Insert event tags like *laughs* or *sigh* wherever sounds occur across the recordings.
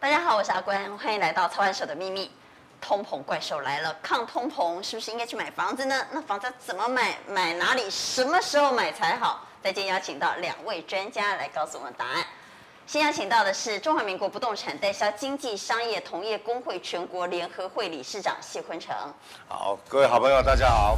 大家好，我是阿关，欢迎来到操盘手的秘密。通膨怪兽来了，抗通膨是不是应该去买房子呢？那房子怎么买？买哪里？什么时候买才好？再见，邀请到两位专家来告诉我们答案。先邀请到的是中华民国不动产代销经纪商业同业公会全国联合会理事长谢坤成。好，各位好朋友，大家好。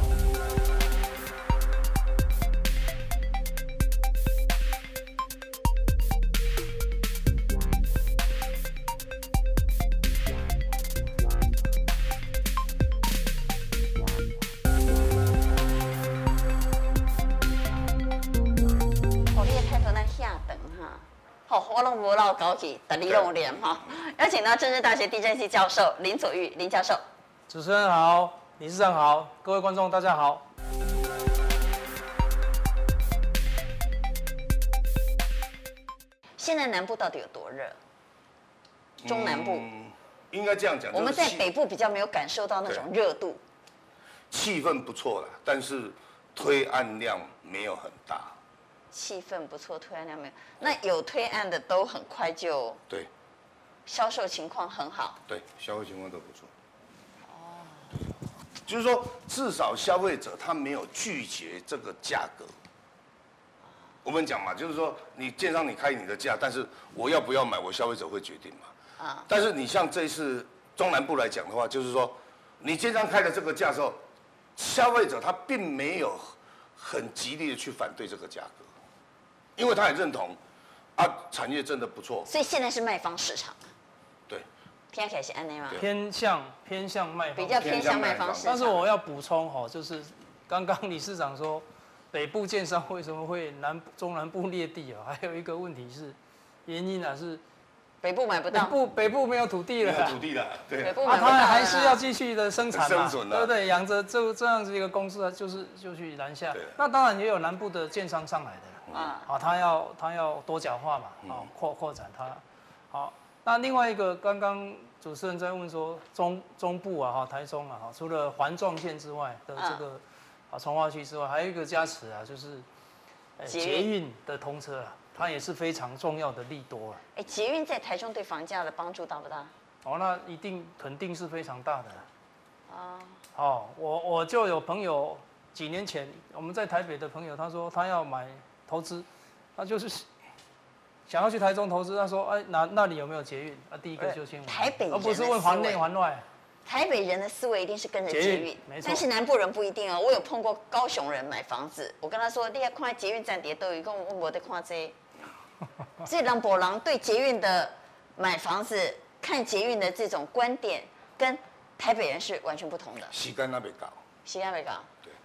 不老高级的李龙莲哈，邀请到政治大学地震系教授林左玉林教授。主持人好，理事长好，各位观众大家好。现在南部到底有多热？中南部、嗯、应该这样讲，我们在北部比较没有感受到那种热度。气氛不错了，但是推案量没有很大。气氛不错，推案量没有？那有推案的都很快就对，销售情况很好。对，销售情况都不错。哦，就是说至少消费者他没有拒绝这个价格。我们讲嘛，就是说你建商你开你的价，但是我要不要买，我消费者会决定嘛。啊。但是你像这一次中南部来讲的话，就是说你建商开的这个价之后，消费者他并没有很极力的去反对这个价格。因为他也认同，啊，产业真的不错，所以现在是卖方市场。对，偏向是安内吗？偏向偏向卖方，比较偏向卖方市场。但是我要补充哈，就是刚刚理事长说，北部建商为什么会南中南部裂地啊？*laughs* 还有一个问题是，原因啊是北部买不到，北部北部没有土地了，没有土地了，对，北部买不到啊，他还是要继续的生产嘛，生存对不对？养着这这样子一个公司啊，就是就去南下。那当然也有南部的建商上来的。啊，好，他要他要多角化嘛，好扩扩展他，好，那另外一个刚刚主持人在问说中中部啊哈台中啊哈，除了环状线之外的这个啊重划区之外，还有一个加持啊，就是捷运的通车啊，它也是非常重要的利多啊。哎，捷运在台中对房价的帮助大不大？哦，那一定肯定是非常大的。啊，好，我我就有朋友几年前我们在台北的朋友，他说他要买。投资，他就是想要去台中投资。他说：“哎，那那里有没有捷运？啊，第一个就先问台北，而不是问环内环外。台北人的思维一定是跟着捷运，没错。但是南部人不一定哦。我有碰过高雄人买房子，我跟他说：，你要看捷运站点都有一个，我我在看这。所以南部人对捷运的买房子、看捷运的这种观点，跟台北人是完全不同的。时间那边高，时间没高。”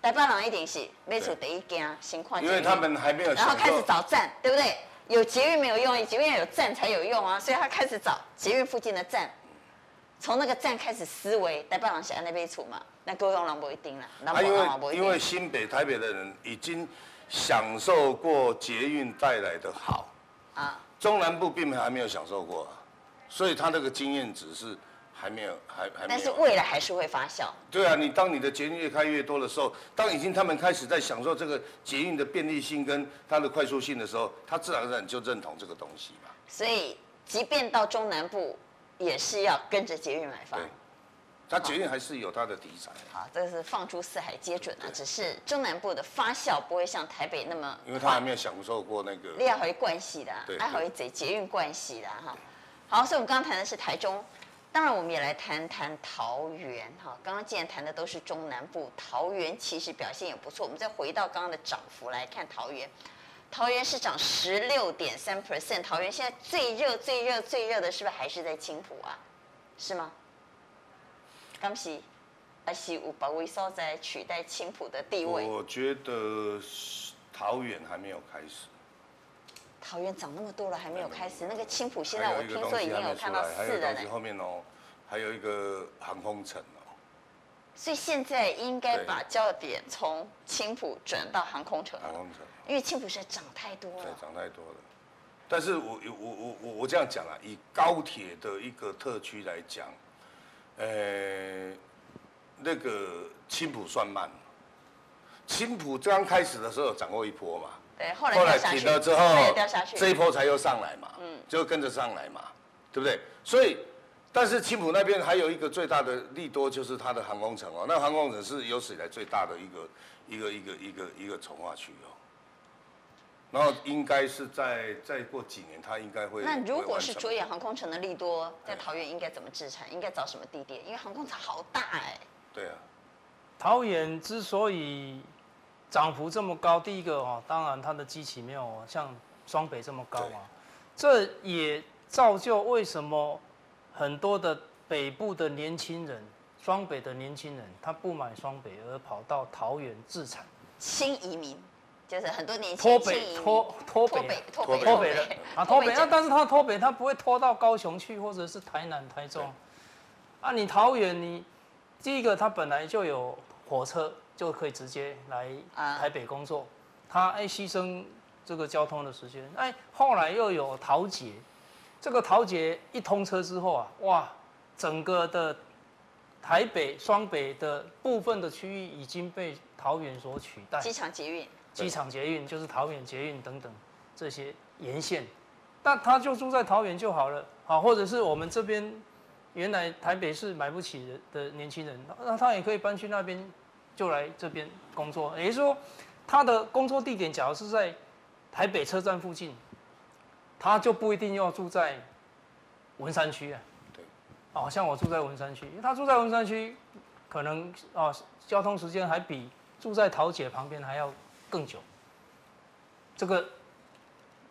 台北人一定是没出第一件先看，因为他们还没有，然后开始找站，对不对？有捷运没有用，捷运要有站才有用啊，所以他开始找捷运附近的站，从那个站开始思维。台北人是按那边出嘛，那高雄人不一定了。啊，因为因为新北、台北的人已经享受过捷运带来的好啊，中南部并没还没有享受过，所以他那个经验值是。还没有，还还没有。但是未来还是会发酵。对啊，你当你的捷运越开越多的时候，当已经他们开始在享受这个捷运的便利性跟它的快速性的时候，他自然而然就认同这个东西嘛。所以，即便到中南部，也是要跟着捷运买房。对，它捷运还是有它的题材。好，这个是放诸四海皆准啊，只是中南部的发酵不会像台北那么。因为他还没有享受过那个。你还会关系的，还会捷捷运关系的哈。好，所以我们刚刚谈的是台中。当然，我们也来谈谈桃园哈。刚刚既然谈的都是中南部，桃园其实表现也不错。我们再回到刚刚的涨幅来看桃园，桃园是涨十六点三 percent。桃园现在最热、最热、最热的是不是还是在青埔啊？是吗？刚是还是有保卫所在取代青埔的地位？我觉得桃园还没有开始。桃园涨那么多了，还没有开始。那个青浦现在我听说已经有看到四了呢。后面哦，还有一个航空城哦。所以现在应该把焦点从青浦转到航空城。航空城。因为青浦现在涨太多了。对，涨太多了。但是我我我我我这样讲啊，以高铁的一个特区来讲，呃，那个青浦算慢。青埔刚开始的时候涨过一波嘛。对，后来停了之后，这一波才又上来嘛，嗯，就跟着上来嘛，对不对？所以，但是青埔那边还有一个最大的利多，就是它的航空城哦，那航空城是有史以来最大的一个一个一个一个一个重划区哦。然后应该是在再过几年，它应该会。那如果是着眼航空城的利多，在桃园应该怎么制产？应该找什么地点？因为航空城好大哎。对啊。桃园之所以涨幅这么高，第一个哦，当然它的基期没有像双北这么高啊。这也造就为什么很多的北部的年轻人、双北的年轻人，他不买双北而跑到桃园自产。新移民。就是很多年前脱北脱脱北脱北脱北。了啊脱北，那但是他脱北他不会拖到高雄去或者是台南台中，啊你桃园你第一个他本来就有火车就可以直接来台北工作，他哎牺牲这个交通的时间，哎后来又有桃捷，这个桃捷一通车之后啊哇整个的台北双北的部分的区域已经被桃园所取代，机场捷运。机场捷运就是桃园捷运等等这些沿线，那他就住在桃园就好了，好，或者是我们这边原来台北市买不起的的年轻人，那他也可以搬去那边，就来这边工作。也就是说，他的工作地点假如是在台北车站附近，他就不一定要住在文山区啊。对，哦，像我住在文山区，他住在文山区，可能啊交通时间还比住在桃姐旁边还要。更久，这个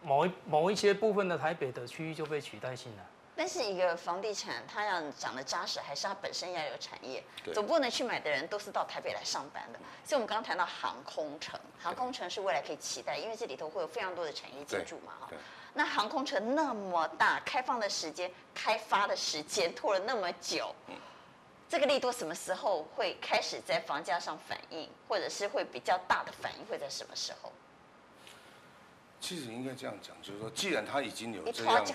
某一某一些部分的台北的区域就被取代性了。但是一个房地产，它要长得扎实，还是它本身要有产业？总不能去买的人都是到台北来上班的。所以，我们刚刚谈到航空城，航空城是未来可以期待，因为这里头会有非常多的产业进驻嘛，哈。那航空城那么大，开放的时间、开发的时间拖了那么久。这个利多什么时候会开始在房价上反映，或者是会比较大的反应会在什么时候？其实应该这样讲，就是说，既然它已经有这样子，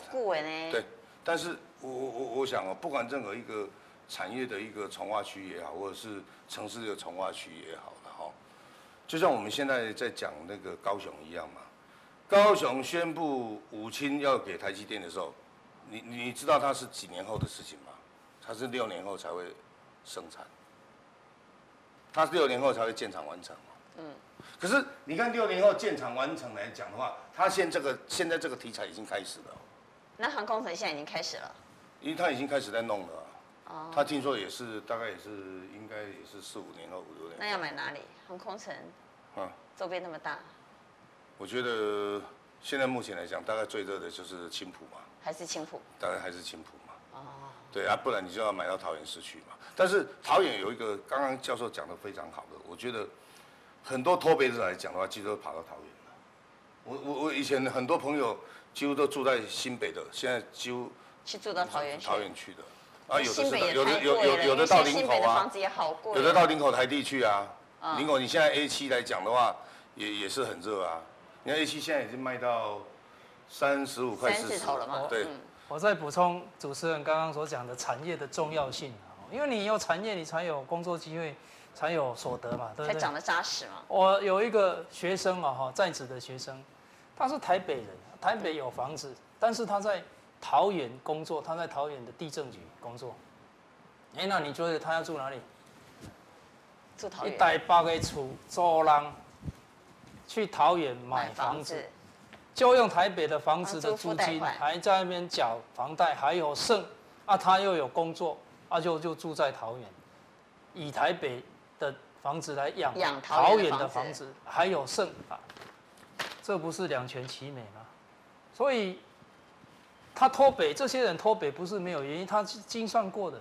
对，但是我我我我想哦，不管任何一个产业的一个从化区也好，或者是城市的从化区也好的哈，就像我们现在在讲那个高雄一样嘛，高雄宣布五清要给台积电的时候，你你知道它是几年后的事情吗？它是六年后才会生产，它是六年后才会建厂完成。嗯，可是你看六年后建厂完成来讲的话，它现这个现在这个题材已经开始了。那航空城现在已经开始了？因为他已经开始在弄了。哦。他听说也是大概也是应该也是四五年后五六年。那要买哪里？航空城？啊。周边那么大。我觉得现在目前来讲，大概最热的就是青浦嘛。还是青浦，当然还是青埔。对啊，不然你就要买到桃园市区嘛。但是桃园有一个，刚刚教授讲的非常好的，我觉得很多脱北者来讲的话，几乎都跑到桃园了。我我我以前很多朋友几乎都住在新北的，现在几乎去住到桃园去。桃园去的啊，有的是有的有有有的到林口啊，有的到林口台地去啊。林口你现在 A 七来讲的话，也也是很热啊。你看 A 七现在已经卖到三十五块四十了嘛？对。我再补充主持人刚刚所讲的产业的重要性，因为你有产业，你才有工作机会，才有所得嘛，对不对？才长得扎实嘛。我有一个学生啊，哈，在职的学生，他是台北人，台北有房子，但是他在桃园工作，他在桃园的地政局工作。哎，那你觉得他要住哪里？住桃园。一带八个厝，租人去桃园买房子。就用台北的房子的租金，还在那边缴房贷，还有剩，啊，他又有工作，啊，就就住在桃园，以台北的房子来养桃园的房子，还有剩啊，这不是两全其美吗？所以，他脱北，这些人脱北不是没有原因，他是精算过的，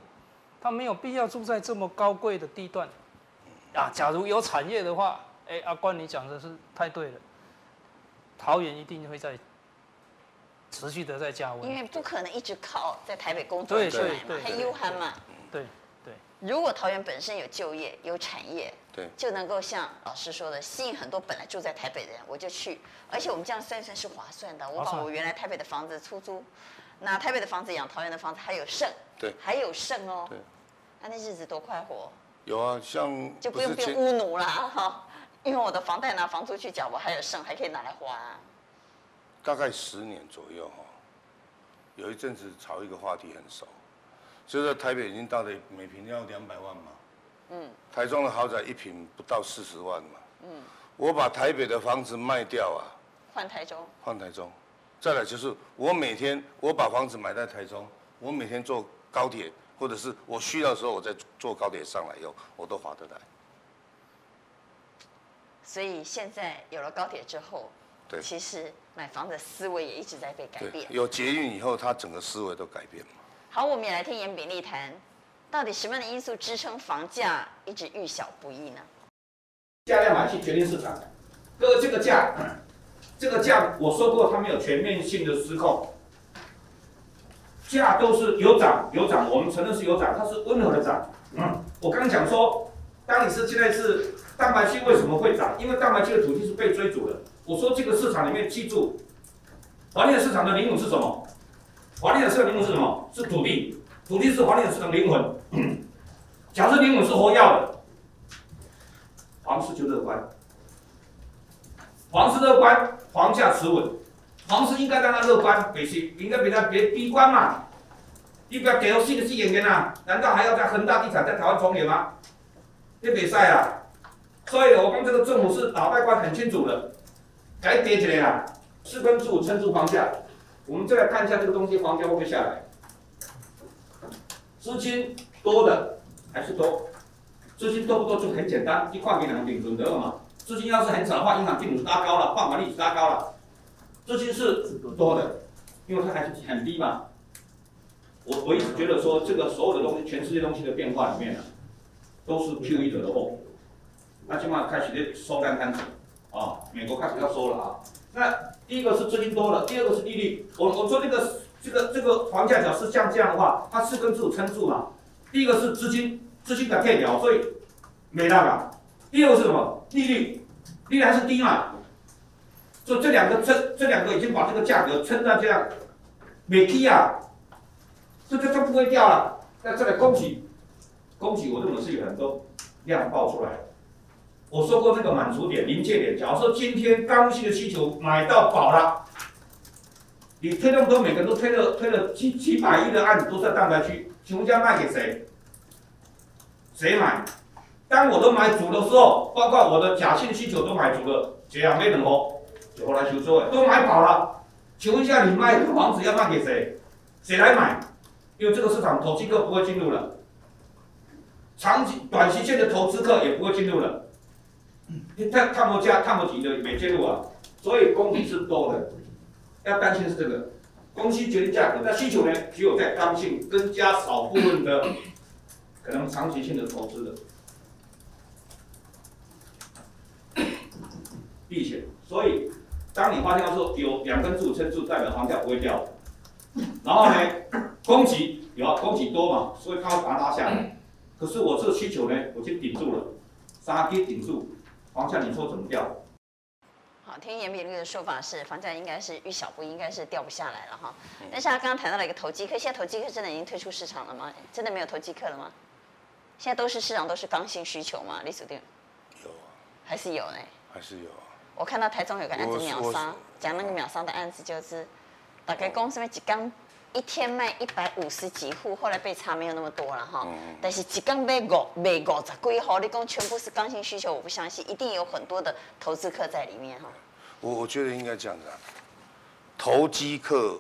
他没有必要住在这么高贵的地段，啊，假如有产业的话，哎，阿关你讲的是太对了。桃园一定会在持续的在加温，因为不可能一直靠在台北工作对对对，很悠闲嘛。对对。如果桃园本身有就业、有产业，对，就能够像老师说的，吸引很多本来住在台北的人，我就去。而且我们这样算算是划算的，我把我原来台北的房子出租，那台北的房子养桃园的房子还有剩，对，还有剩哦。对。那那日子多快活。有啊，像就不用变乌奴啦哈。因为我的房贷拿房租去缴，我还有剩，还可以拿来花。大概十年左右哈。有一阵子炒一个话题很熟，就是台北已经到了每平要两百万嘛，嗯，台中的豪宅一平不到四十万嘛，嗯，我把台北的房子卖掉啊，换台中，换台中，再来就是我每天我把房子买在台中，我每天坐高铁，或者是我需要的时候我再坐高铁上来以后，我都划得来。所以现在有了高铁之后。对，其实买房的思维也一直在被改变。有捷运以后，他整个思维都改变了。好，我们也来听颜炳立谈，到底什么样的因素支撑房价一直遇小不易呢？价量买气决定市场，各位，这个价，*clears throat* 这个价我说过，它没有全面性的失控，价都是有涨有涨，我们承认是有涨，它是温和的涨。嗯，我刚刚讲说，当你是现在是蛋白区为什么会涨？因为蛋白区的土地是被追逐的。我说这个市场里面，记住，房地产市场的灵魂是什么？房地产市场灵魂是什么？是土地，土地是房地产市场灵魂。假设灵魂是活跃的，房市就乐观。房市乐观，房价持稳。房市应该让它乐观，别是应该别它别悲观嘛。你不要给我信个戏演员呐？难道还要在恒大地产在台湾重演吗？别比赛啊！所以，我跟这个政府是脑袋瓜很清楚的。该跌起来了，四根柱撑住房价。我们再来看一下这个东西，房价会不会下来？资金多的还是多？资金多不多就很简单，一块银行定存得了嘛。资金要是很少的话，银行定存拉高了，放款利息拉高了。资金是多的，因为它还是很低嘛。我我一直觉得说，这个所有的东西，全世界东西的变化里面呢，都是 QE 惹的祸。那起码开始在收干摊子。啊、美国开始要收了啊。那第一个是资金多了，第二个是利率。我我说那个这个这个房价只要是像这样的话，它四根柱撑住嘛。第一个是资金，资金的配表，所以没那个。第二个是什么？利率，利率还是低嘛。所以这两个撑，这两个已经把这个价格撑到这样，没低啊，这这这不会掉了。那这里恭喜恭喜我认为是有很多量爆出来。我说过这个满足点、临界点。假如说今天刚性的需求买到饱了，你推那么多，每个人都推了推了几几百亿的案子都在蛋白区，请问家卖给谁？谁买？当我都买足的时候，包括我的假性需求都买足了，这样没人活，就后来就说都买饱了，请问一下你卖的房子要卖给谁？谁来买？因为这个市场投机客不会进入了，长期短期线的投资客也不会进入了。你看看不加看不提的没介入啊，所以供给是多的，要担心是这个。供需决定价格，那需求呢，只有在刚性跟加少部分的可能长期性的投资的。避险，所以当你发现说有两根柱撑住，代表房价不会掉，然后呢，供给有供给多嘛，所以它会把它拉下来，可是我这个需求呢，我就顶住了，杀跌顶住。房价你说怎么掉？好，听严炳律的说法是，房价应该是遇小不易，应该是掉不下来了哈。但是他刚刚谈到了一个投机客，现在投机客真的已经退出市场了吗？真的没有投机客了吗？现在都是市场都是刚性需求吗？李书定？有啊，还是有呢？还是有啊。我看到台中有个案子秒杀，讲那个秒杀的案子就是，大概公司面几刚。一天卖一百五十几户，后来被查没有那么多了哈。但是一刚卖五卖五十几户，你讲全部是刚性需求，我不相信，一定有很多的投资客在里面哈。我我觉得应该这样子啊，投机客，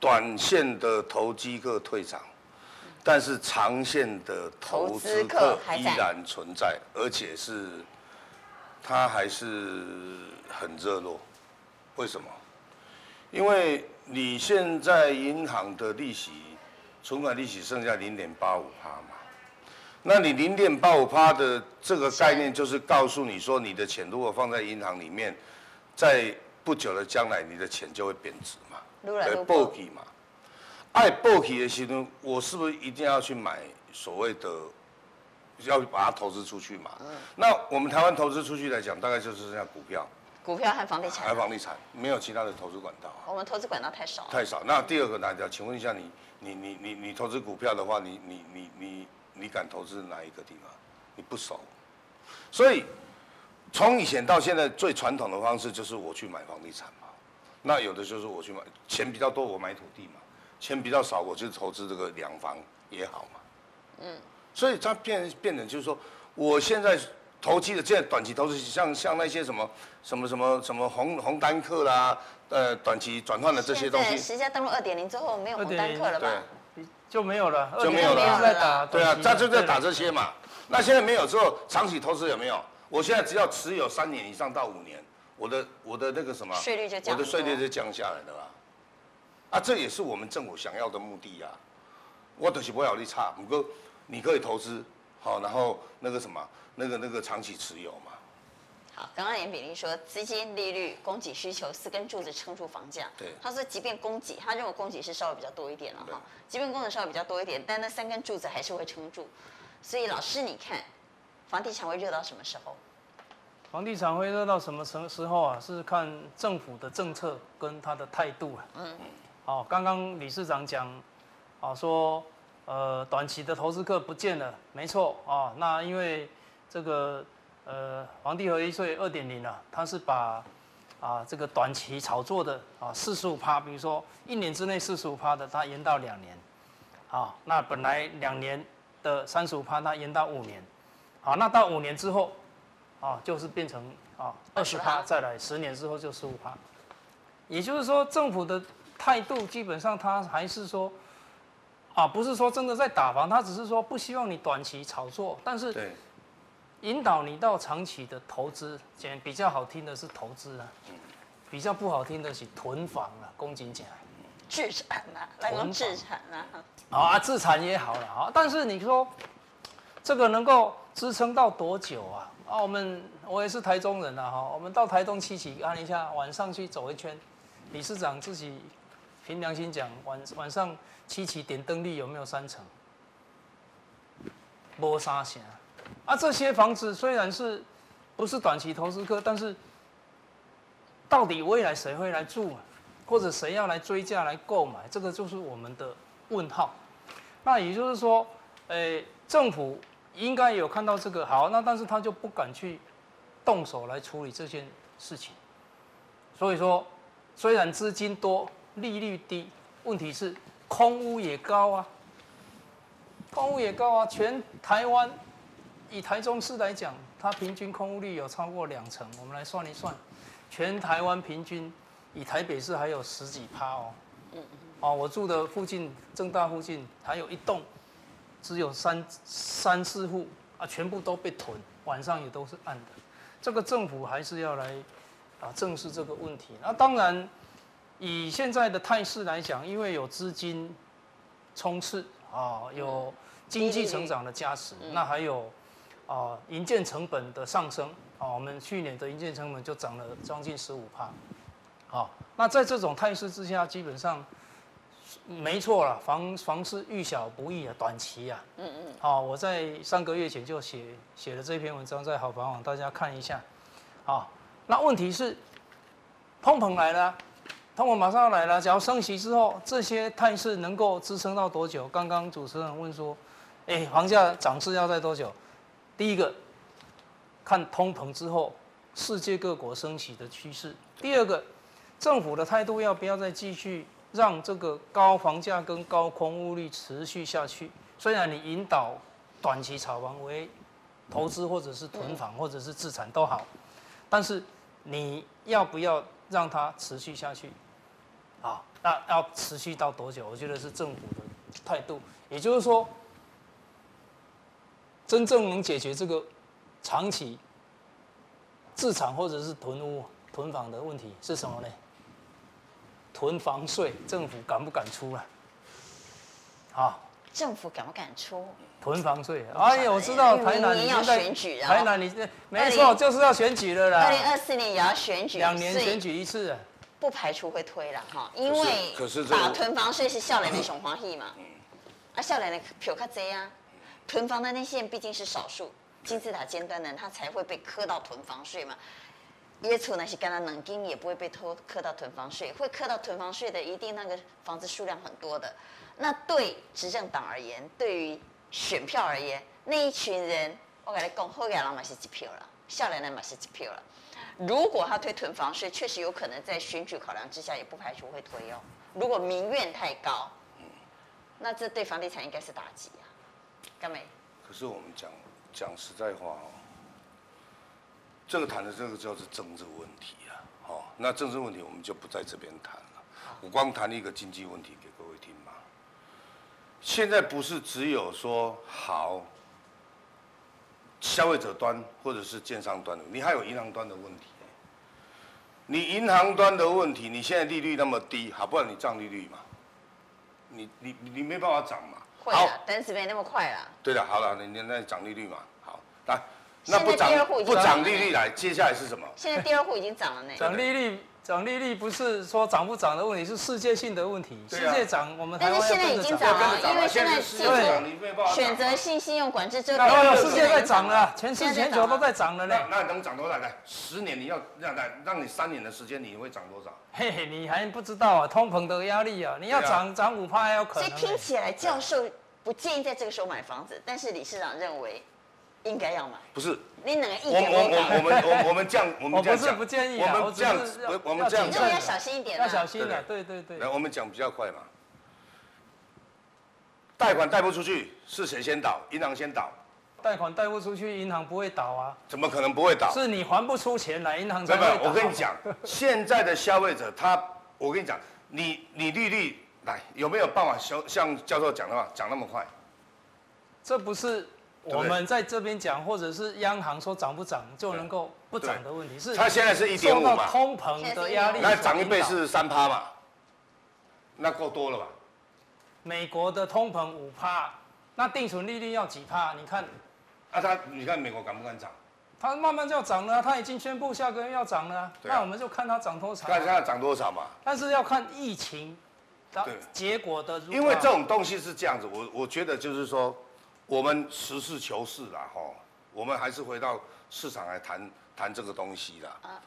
短线的投机客退场，但是长线的投资客依然存在，而且是，它还是很热络。为什么？因为。你现在银行的利息，存款利息剩下零点八五趴嘛？那你零点八五趴的这个概念，就是告诉你说，你的钱如果放在银行里面，在不久的将来，你的钱就会贬值嘛？对，暴起嘛？爱暴起的时候，我是不是一定要去买所谓的，要把它投资出去嘛？那我们台湾投资出去来讲，大概就是剩下股票。股票和房地产，还房地产，没有其他的投资管道，啊。我们投资管道太少。太少。那第二个来讲，请问一下你，你你你你投资股票的话，你你你你你敢投资哪一个地方？你不熟。所以从以前到现在，最传统的方式就是我去买房地产嘛。那有的就是我去买钱比较多，我买土地嘛。钱比较少，我就投资这个两房也好嘛。嗯，所以它变变成就是说，我现在投机的，现在短期投资像像那些什么什么什么什么红红单客啦，呃，短期转换的这些东西。实价登录二点零之后没有红单客了吧？就没有了，就没有了。在打，对啊，他就在打这些嘛。那现在没有之后，长期投资有没有？我现在只要持有三年以上到五年，我的我的那个什么税率就降，我的税率就降下来的啦。啊，这也是我们政府想要的目的呀、啊。我都是不要你差，不过你可以投资，好，然后那个什么，那个那个长期持有嘛。好，刚刚严炳立说，资金、利率、供给需求四根柱子撑住房价。对。他说，即便供给，他认为供给是稍微比较多一点了哈，即便供给稍微比较多一点，但那三根柱子还是会撑住。所以老师，你看，房地产会热到什么时候？房地产会热到什么时时候啊？是看政府的政策跟他的态度啊。嗯。哦，刚刚理事长讲，啊说，呃，短期的投资客不见了，没错啊。那因为这个呃，房地合一税二点零啊，它是把啊这个短期炒作的啊四十五趴，比如说一年之内四十五趴的，它延到两年。啊，那本来两年的三十五趴，它延到五年。好，那到五年之后，啊，就是变成啊二十趴，再来十年之后就十五趴。也就是说，政府的。态度基本上，它还是说，啊，不是说真的在打房，他只是说不希望你短期炒作，但是引导你到长期的投资。讲比较好听的是投资啊，比较不好听的是囤房啊，公积金。置产啊，来个自产啊。啊，自产也好了啊，但是你说这个能够支撑到多久啊？啊，我们我也是台中人啊，哈，我们到台东七期看一下，晚上去走一圈，理事长自己。凭良心讲，晚晚上七七点灯率有没有三成？没啥钱啊！这些房子虽然是不是短期投资客，但是到底未来谁会来住，或者谁要来追价来购买，这个就是我们的问号。那也就是说，诶，政府应该有看到这个好，那但是他就不敢去动手来处理这件事情。所以说，虽然资金多。利率低，问题是空屋也高啊，空屋也高啊。全台湾以台中市来讲，它平均空屋率有超过两成。我们来算一算，全台湾平均以台北市还有十几趴哦。嗯嗯。哦，我住的附近正大附近还有一栋，只有三三四户啊，全部都被囤，晚上也都是暗的。这个政府还是要来啊正视这个问题。那当然。以现在的态势来讲，因为有资金冲刺啊，有经济成长的加持，那还有啊，营建成本的上升啊，我们去年的营建成本就涨了将近十五帕，好，那在这种态势之下，基本上没错了，房房市遇小不易啊，短期啊，嗯嗯，好，我在三个月前就写写了这篇文章在好房网，大家看一下，好，那问题是碰碰来了。通膨马上要来了，假如升息之后，这些态势能够支撑到多久？刚刚主持人问说，哎，房价涨势要在多久？第一个，看通膨之后，世界各国升息的趋势；第二个，政府的态度要不要再继续让这个高房价跟高空屋率持续下去？虽然你引导短期炒房为投资，或者是囤房，或者是自产都好，但是你要不要让它持续下去？啊，那要持续到多久？我觉得是政府的态度，也就是说，真正能解决这个长期自产或者是囤屋、囤房的问题是什么呢？囤房税，政府敢不敢出啊？啊，政府敢不敢出？囤房税，哎呀，我知道台南你要选举啊，台南你这没错，就是要选举了啦。二零二四年也要选举，两年选举一次。不排除会推了哈，因为打囤房税是少年的熊欢喜嘛，啊，少年的票较多啊，囤房的那些人毕竟是少数，金字塔尖端的人他才会被课到囤房税嘛。业主那些跟他能金也不会被偷课到囤房税，会课到囤房税的一定那个房子数量很多的。那对执政党而言，对于选票而言，那一群人，我跟你讲，好野人嘛是一票了，少年人嘛是一票了。如果他推囤房税，确实有可能在选举考量之下，也不排除会推哦。如果民怨太高，那这对房地产应该是打击啊，干没？可是我们讲讲实在话哦，这个谈的这个叫做政治问题啊，好，那政治问题我们就不在这边谈了，我光谈一个经济问题给各位听嘛。现在不是只有说好。消费者端或者是建商端的，你还有银行端的问题。你银行端的问题，你现在利率那么低，好，不然你涨利率嘛？你你你没办法涨嘛？会啊，但是没那么快啦。对的，好了，你你那涨利率嘛？好，来，那不涨不涨利率来，接下来是什么？现在第二户已经涨了呢。涨利率。涨利率不是说涨不涨的问题，是世界性的问题。世界涨，我们台湾但是现在已经涨了，因为现在对选择性信用管制之后，世界在涨了，全世全球都在涨了呢。那能涨多少？来，十年你要让来让你三年的时间，你会涨多少？嘿嘿，你还不知道啊，通膨的压力啊，你要涨涨五趴还有可能。所以听起来，教授不建议在这个时候买房子，但是理事长认为。应该要买，不是？你哪个意见？我我我我们我我们这样，我们这样讲，不建议我们这样，我我们这样讲，要小心一点，要小心的，对对对。来，我们讲比较快嘛。贷款贷不出去，是谁先倒？银行先倒。贷款贷不出去，银行不会倒啊？怎么可能不会倒？是你还不出钱来，银行才会倒。我跟你讲，现在的消费者他，我跟你讲，你你利率来有没有办法像像教授讲的话讲那么快？这不是。我们在这边讲，或者是央行说涨不涨就能够不涨的问题是，它现在是一点五嘛，通膨的压力，那涨一倍是三趴嘛，那够多了吧？美国的通膨五趴，那定存利率要几趴？你看，啊，他你看美国敢不敢涨？它慢慢就要涨了，它已经宣布下个月要涨了，那我们就看它涨多少。看它涨多少嘛？但是要看疫情，对，结果的。因为这种东西是这样子，我我觉得就是说。我们实事求是啦，哈，我们还是回到市场来谈谈这个东西啦。啊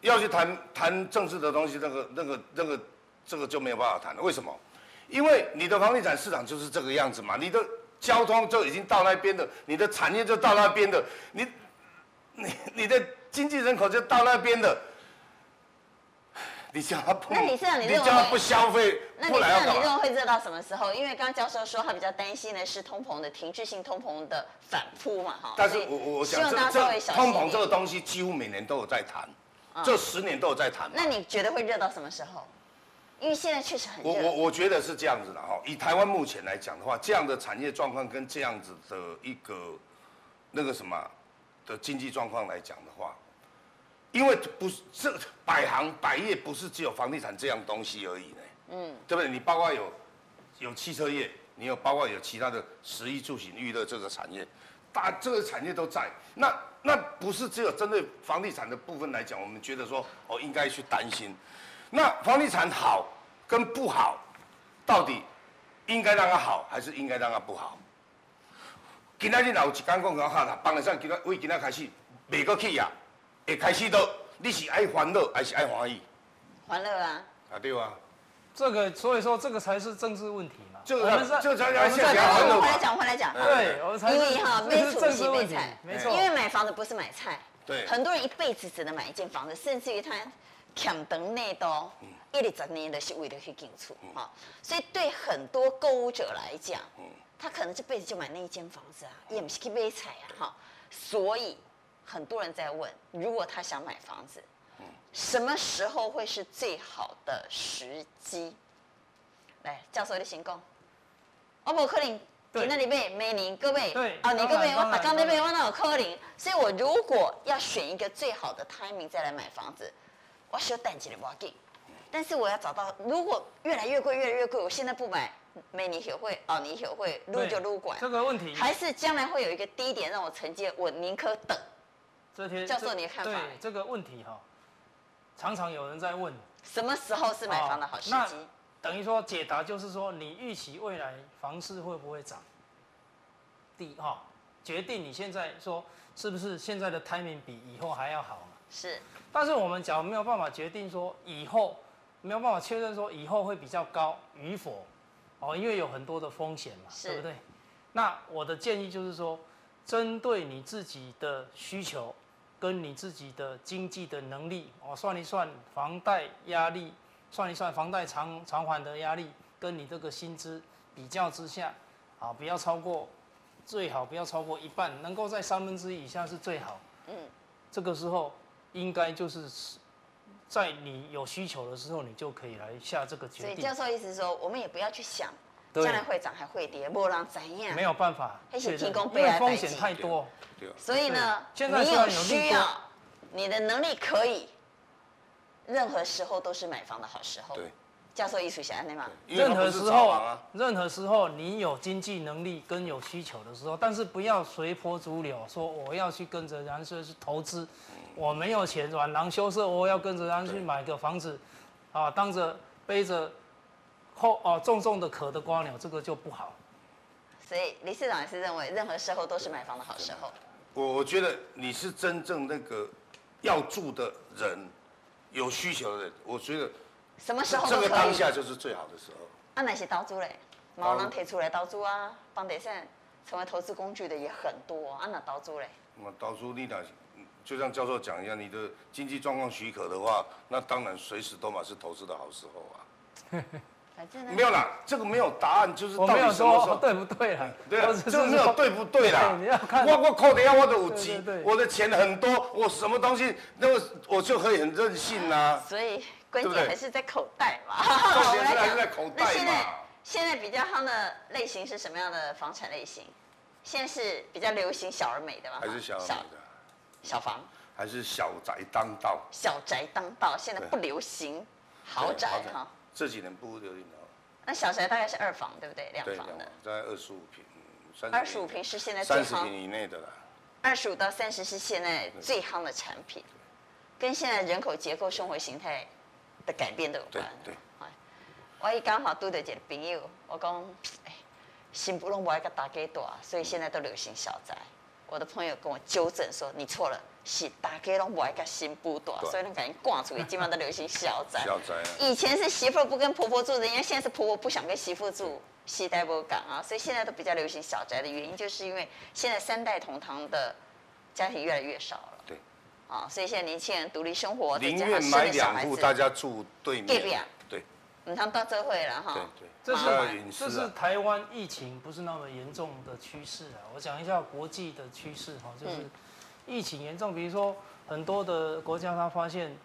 要去谈谈政治的东西，那个、那个、那个，这个就没有办法谈了。为什么？因为你的房地产市场就是这个样子嘛，你的交通就已经到那边的，你的产业就到那边的，你、你、你的经济人口就到那边的。你叫他不，那理事长，你认为你叫他不消费，那理事长，你认为会热到什么时候？因为刚刚教授说他比较担心的是通膨的停滞性通膨的反扑嘛，哈。但是我我我想这这通膨这个东西几乎每年都有在谈，嗯、这十年都有在谈。那你觉得会热到什么时候？因为现在确实很热。我我我觉得是这样子的哈，以台湾目前来讲的话，这样的产业状况跟这样子的一个那个什么的经济状况来讲的话。因为不是这百行百业，不是只有房地产这样东西而已呢。嗯，对不对？你包括有有汽车业，你有包括有其他的食衣住行娱乐这个产业，大这个产业都在。那那不是只有针对房地产的部分来讲，我们觉得说哦应该去担心。那房地产好跟不好，到底应该让它好还是应该让它不好？今天你老是刚讲讲哈啦，帮得上今天为今天开始每个企业。一开始都，你是爱欢乐还是爱欢喜？欢乐啊！啊对啊，这个所以说这个才是政治问题嘛。这个这个才要先讲欢乐。回来讲，回来讲。对，我才是。因为哈，没储蓄没菜，没错。因为买房子不是买菜。对。很多人一辈子只能买一间房子，甚至于他抢等内都一二十年的是为了去进出哈。所以对很多购物者来讲，他可能这辈子就买那一间房子啊，也不是去买菜啊哈。所以。很多人在问，如果他想买房子，什么时候会是最好的时机？来，教授的行动，我不可能在那里面每年各位，啊，你各位我打刚那边我那有可能，所以我如果要选一个最好的 timing 再来买房子，我需要淡季的挖定，但是我要找到，如果越来越贵，越来越贵，我现在不买，每年学会哦，你学会撸就撸管，这个问题，还是将来会有一个低点让我承接，我宁可等。这天教授，你看法？对这个问题哈，常常有人在问，什么时候是买房的好时机？哦、等于说解答就是说，你预期未来房市会不会涨？第一哈，决定你现在说是不是现在的 timing 比以后还要好嘛？是。但是我们假如没有办法决定说以后没有办法确认说以后会比较高与否，哦，因为有很多的风险嘛，是对不对？那我的建议就是说，针对你自己的需求。跟你自己的经济的能力，我算一算房贷压力，算一算房贷偿偿还的压力，跟你这个薪资比较之下，啊，不要超过，最好不要超过一半，能够在三分之一以下是最好。嗯，这个时候应该就是在你有需求的时候，你就可以来下这个决定。所以教授意思说，我们也不要去想将来会涨还会跌，没人怎样？没有办法，还是提供因为风险太多。所以呢，你有需要，你的能力可以，任何时候都是买房的好时候。对。教授艺术家对吗？任何时候，任何时候你有经济能力跟有需求的时候，但是不要随波逐流，说我要去跟着人家去投资，我没有钱软囊羞涩，我要跟着人家去买个房子，啊，当着背着厚哦重重的壳的瓜鸟，这个就不好。所以李市长也是认为，任何时候都是买房的好时候。我我觉得你是真正那个要住的人，有需求的人，我觉得。什么时候。这个当下就是最好的时候。啊，那些投资嘞，毛囊提出来投资啊，房地产成为投资工具的也很多啊，那投资嘞。那投资你哪，就像教授讲一样，你的经济状况许可的话，那当然随时都嘛是投资的好时候啊。*laughs* 没有啦，这个没有答案，就是到底什么时候对不对啊？对啊，就没有对不对啦。你要看，我我扣的要我的五 G，我的钱很多，我什么东西，那么我就可以很任性呐。所以。关键还是在口袋嘛，重点是 *laughs* 还是在口袋嘛。那现在现在比较夯的类型是什么样的房产类型？现在是比较流行小而美的吗？还是小而美的？小房？还是小宅当道？小宅当道，现在不流行豪宅哈。这几年不流行了。那小宅大概是二房对不对？两房的。在二十五平，二十五平是现在最夯。三十平以内的啦。二十五到三十是现在最夯的产品，跟现在人口结构、生活形态。的改变都有关。对，对我一刚好拄到一个朋友，我讲，哎，新不拢不爱个大家大，所以现在都流行小宅。我的朋友跟我纠正说，你错了，是大家拢不爱个新妇大，所以你赶紧挂出去，基本上都流行小宅。*laughs* 小宅、啊。以前是媳妇不跟婆婆住的，因为现在是婆婆不想跟媳妇住，时代不港啊，所以现在都比较流行小宅的原因，就是因为现在三代同堂的家庭越来越少了。啊，所以现在年轻人独立生活，宁愿买两户，大家住对面。对，嗯，他们到这会了哈。对对，这是这是台湾疫情不是那么严重的趋势啊。我讲一下国际的趋势哈，就是疫情严重，比如说很多的国家，他发现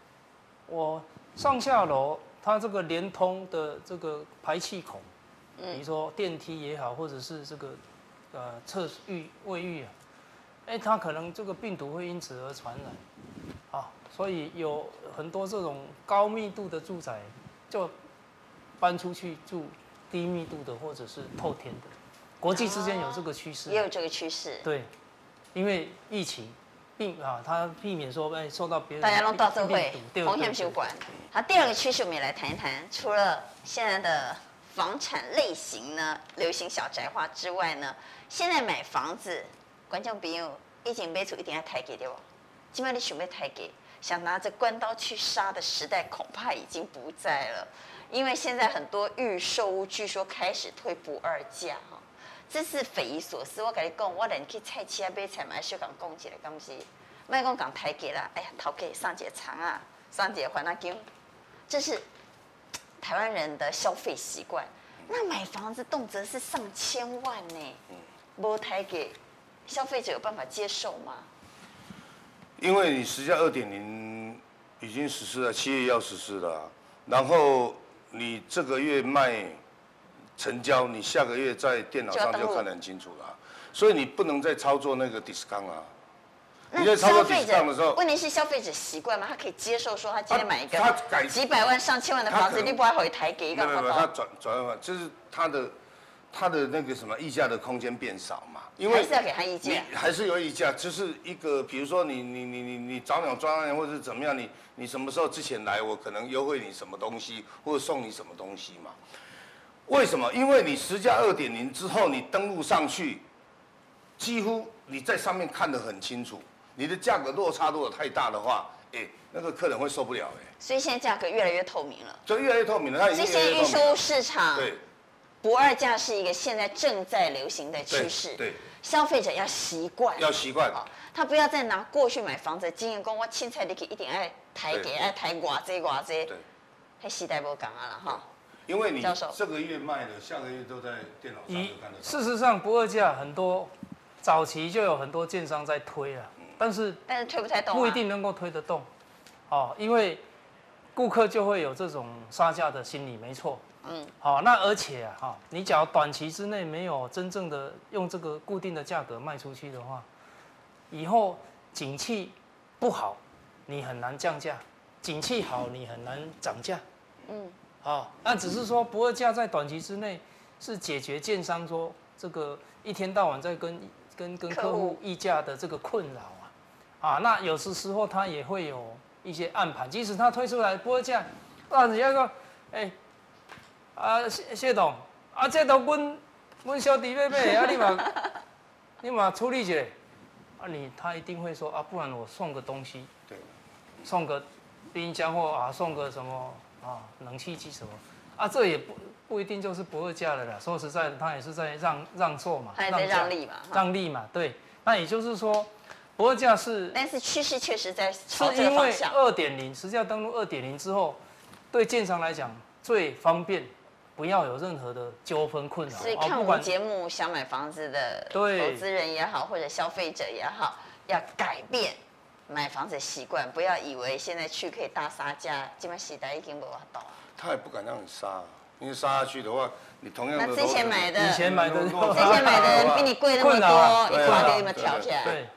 我上下楼，它这个连通的这个排气孔，比如说电梯也好，或者是这个呃厕浴卫浴啊。哎，它可能这个病毒会因此而传染，啊，所以有很多这种高密度的住宅，就搬出去住低密度的或者是透天的，国际之间有这个趋势，也有这个趋势，对，因为疫情病啊，它避免说哎受到别人大家都到这会风险修管。好，第二个趋势我们也来谈一谈，除了现在的房产类型呢流行小宅化之外呢，现在买房子。观众朋友，一前买厝一定要抬给对不？今麦你想要抬给，想拿着关刀去杀的时代恐怕已经不在了，因为现在很多预售屋据说开始退不二价哈，这是匪夷所思。我跟你讲，我连去菜市啊买菜嘛，小港讲起来，敢不是？卖讲讲抬价啦，哎呀，头家上节长啊，上节还那金，这是台湾人的消费习惯。那买房子动辄是上千万呢，无抬价。消费者有办法接受吗？因为你实价二点零已经实施了，七月要实施了，然后你这个月卖成交，你下个月在电脑上就看得很清楚了，所以你不能再操作那个 discount 啊。你在操作 discount 的时候，问题是消费者习惯吗？他可以接受说他今天买一个他改几百万上千万的房子，你不会回台给一个？没有没有，他转转换就是他的他的那个什么溢价的空间变少嘛。因为还是要给他溢价，还是有溢价，就是一个，比如说你你你你你早鸟专案或者怎么样，你你什么时候之前来，我可能优惠你什么东西，或者送你什么东西嘛？为什么？因为你十价二点零之后，你登录上去，几乎你在上面看得很清楚，你的价格落差如果太大的话，哎，那个客人会受不了哎。所以现在价格越来越透明了，就越来越透明了。它已经这些预售市场，对，不二价是一个现在正在流行的趋势，对。消费者要习惯，要习惯，他不要再拿过去买房子的经验讲，我青菜你去一定爱抬价，爱抬偌济偌济，对，迄时代无共啊了哈。因为你这个月卖的，下个月都在电脑上看得到。事实上，不二价很多早期就有很多建商在推了，但是但是推不太动，不一定能够推得动，哦，因为顾客就会有这种杀价的心理，没错。嗯，好，那而且啊，哈，你假如短期之内没有真正的用这个固定的价格卖出去的话，以后景气不好，你很难降价；景气好，你很难涨价。嗯。好，那只是说不二价在短期之内是解决建商说这个一天到晚在跟跟跟客户议价的这个困扰啊，啊，那有时时候他也会有一些暗盘，即使他推出来不二价，啊，人家说，哎，啊谢谢董，啊这都问问小弟妹妹，啊你嘛 *laughs* 你嘛处理一下，啊你他一定会说啊，不然我送个东西，对，送个冰箱或啊送个什么。啊，冷气机什么啊？这也不不一定就是不二价的啦。说实在的，他也是在让让座嘛，他也在让利嘛，让利嘛。对，那也就是说，不二价是，但是趋势确实在朝是因为二点零实际上登录二点零之后，对建商来讲最方便，不要有任何的纠纷困扰。所以看我们节目想买房子的投资人也好，或者消费者也好，要改变。买房子习惯，不要以为现在去可以大杀价，基本上时代已经无法倒。他也不敢让你杀，因为杀下去的话，你同样的。那之前买的，以前买的，之前买的人比你贵那么多，一块给你们调起来。对，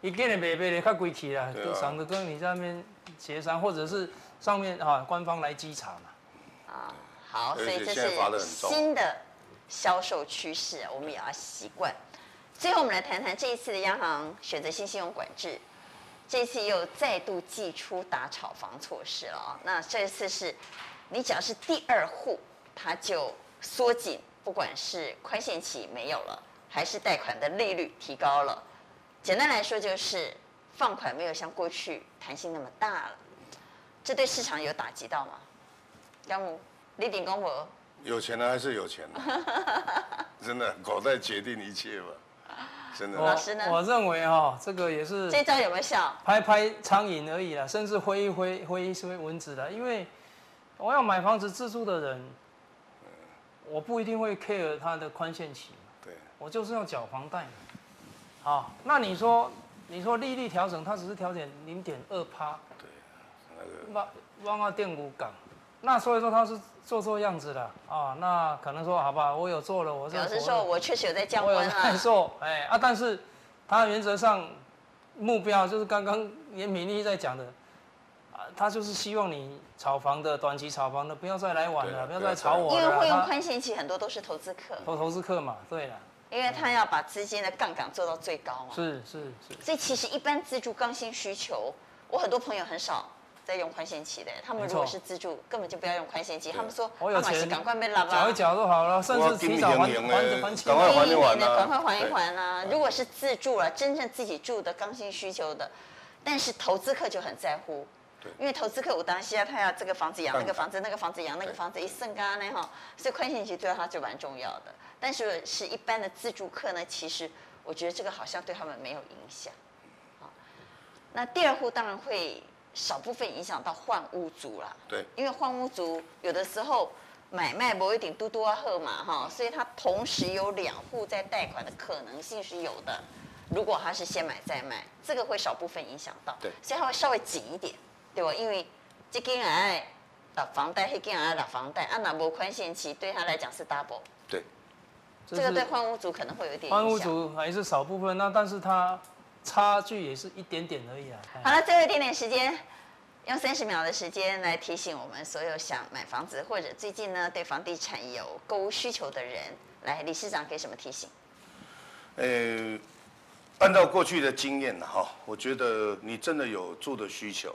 一给你买买的较贵气啦，省得跟你在那边协商，或者是上面啊官方来稽查嘛。啊，好，所以这是新的销售趋势，我们也要习惯。最后，我们来谈谈这一次的央行选择性信用管制。这次又再度祭出打炒房措施了啊！那这次是，你只要是第二户，它就缩紧，不管是宽限期没有了，还是贷款的利率提高了。简单来说，就是放款没有像过去弹性那么大了。这对市场有打击到吗？要么你顶公婆，有钱的还是有钱的，*laughs* 真的口袋决定一切吧。真的，老师呢？我认为哈，这个也是这招有没有效？拍拍苍蝇而已啦，甚至挥一挥挥一挥蚊子的。因为我要买房子自住的人，我不一定会 care 他的宽限期，对，我就是要缴房贷嘛。好，那你说你说利率调整，它只是调整零点二趴，对，那个万万电五港，那所以说他是。做做样子的啊，那可能说好吧，我有做了，我是。表示说我确实有在降温啊。我有在做，哎啊，但是，他原则上目标就是刚刚严敏丽在讲的，啊，他就是希望你炒房的短期炒房的不要再来晚了，不要再炒我了。因为会用宽限期，很多都是投资客。投投资客嘛，对了。因为他要把资金的杠杆做到最高嘛。是是是。所以其实一般自住刚性需求，我很多朋友很少。在用宽限期的，他们如果是自住，根本就不要用宽限期。他们说，我有钱，赶快被拉吧，缴一缴就好了，甚至提早还还还还钱，赶快还一还啊，赶快还一还啊！如果是自住了，真正自己住的刚性需求的，但是投资客就很在乎，因为投资客我当下他要这个房子养那个房子，那个房子养那个房子，一生干呢哈，所以宽限期对他就蛮重要的。但是是一般的自住客呢，其实我觉得这个好像对他们没有影响。那第二户当然会。少部分影响到换屋族啦，对，因为换屋族有的时候买卖不一定嘟嘟啊喝嘛哈，所以他同时有两户在贷款的可能性是有的。如果他是先买再卖，这个会少部分影响到，对，所以他会稍微紧一点，对吧？因为这间爱打房贷，那间爱打房贷，按哪波宽限期对他来讲是 double，对，这个对换屋族可能会有点换屋族还是少部分，那但是他。差距也是一点点而已啊。好了，最后一点点时间，用三十秒的时间来提醒我们所有想买房子或者最近呢对房地产有购物需求的人，来，理事长给什么提醒？呃，按照过去的经验哈，我觉得你真的有住的需求，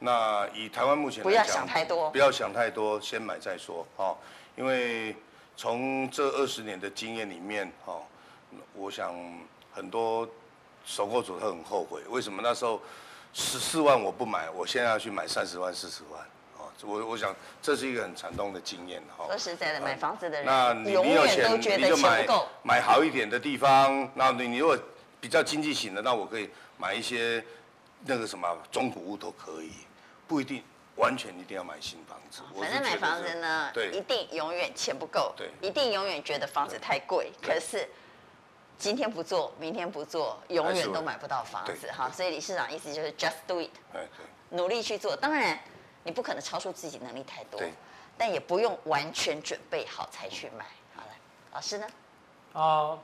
那以台湾目前，不要想太多，不要想太多，先买再说哈。因为从这二十年的经验里面哈，我想很多。首购族他很后悔，为什么那时候十四万我不买，我现在要去买三十万、四十万？哦，我我想这是一个很惨痛的经验哈。说实在的，买房子的人，那你你有钱你就买买好一点的地方，那你你如果比较经济型的，那我可以买一些那个什么中古屋都可以，不一定完全一定要买新房子。反正买房子呢，对，一定永远钱不够，对，一定永远觉得房子太贵。可是今天不做，明天不做，永远都买不到房子哈。所以理事长意思就是 just do it，努力去做。当然，你不可能超出自己能力太多，但也不用完全准备好才去买。好了，老师呢？啊，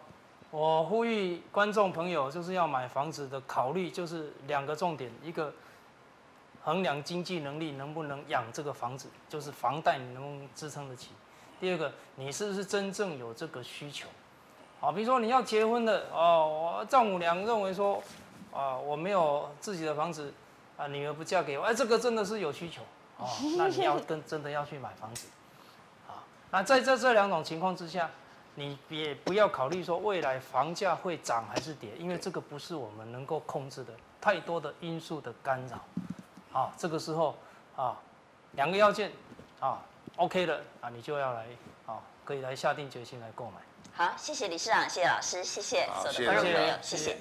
我呼吁观众朋友就是要买房子的考虑就是两个重点，一个。衡量经济能力能不能养这个房子，就是房贷你能不能支撑得起。第二个，你是不是真正有这个需求？啊，比如说你要结婚的哦，我丈母娘认为说，啊，我没有自己的房子，啊，女儿不嫁给我，哎，这个真的是有需求，哦，那你要跟真的要去买房子，啊，那在这这两种情况之下，你也不要考虑说未来房价会涨还是跌，因为这个不是我们能够控制的，太多的因素的干扰。啊，这个时候啊，两个要件啊，OK 了啊，你就要来啊，可以来下定决心来购买。好，谢谢理事长，谢谢老师，谢谢所有的观众朋友，谢谢。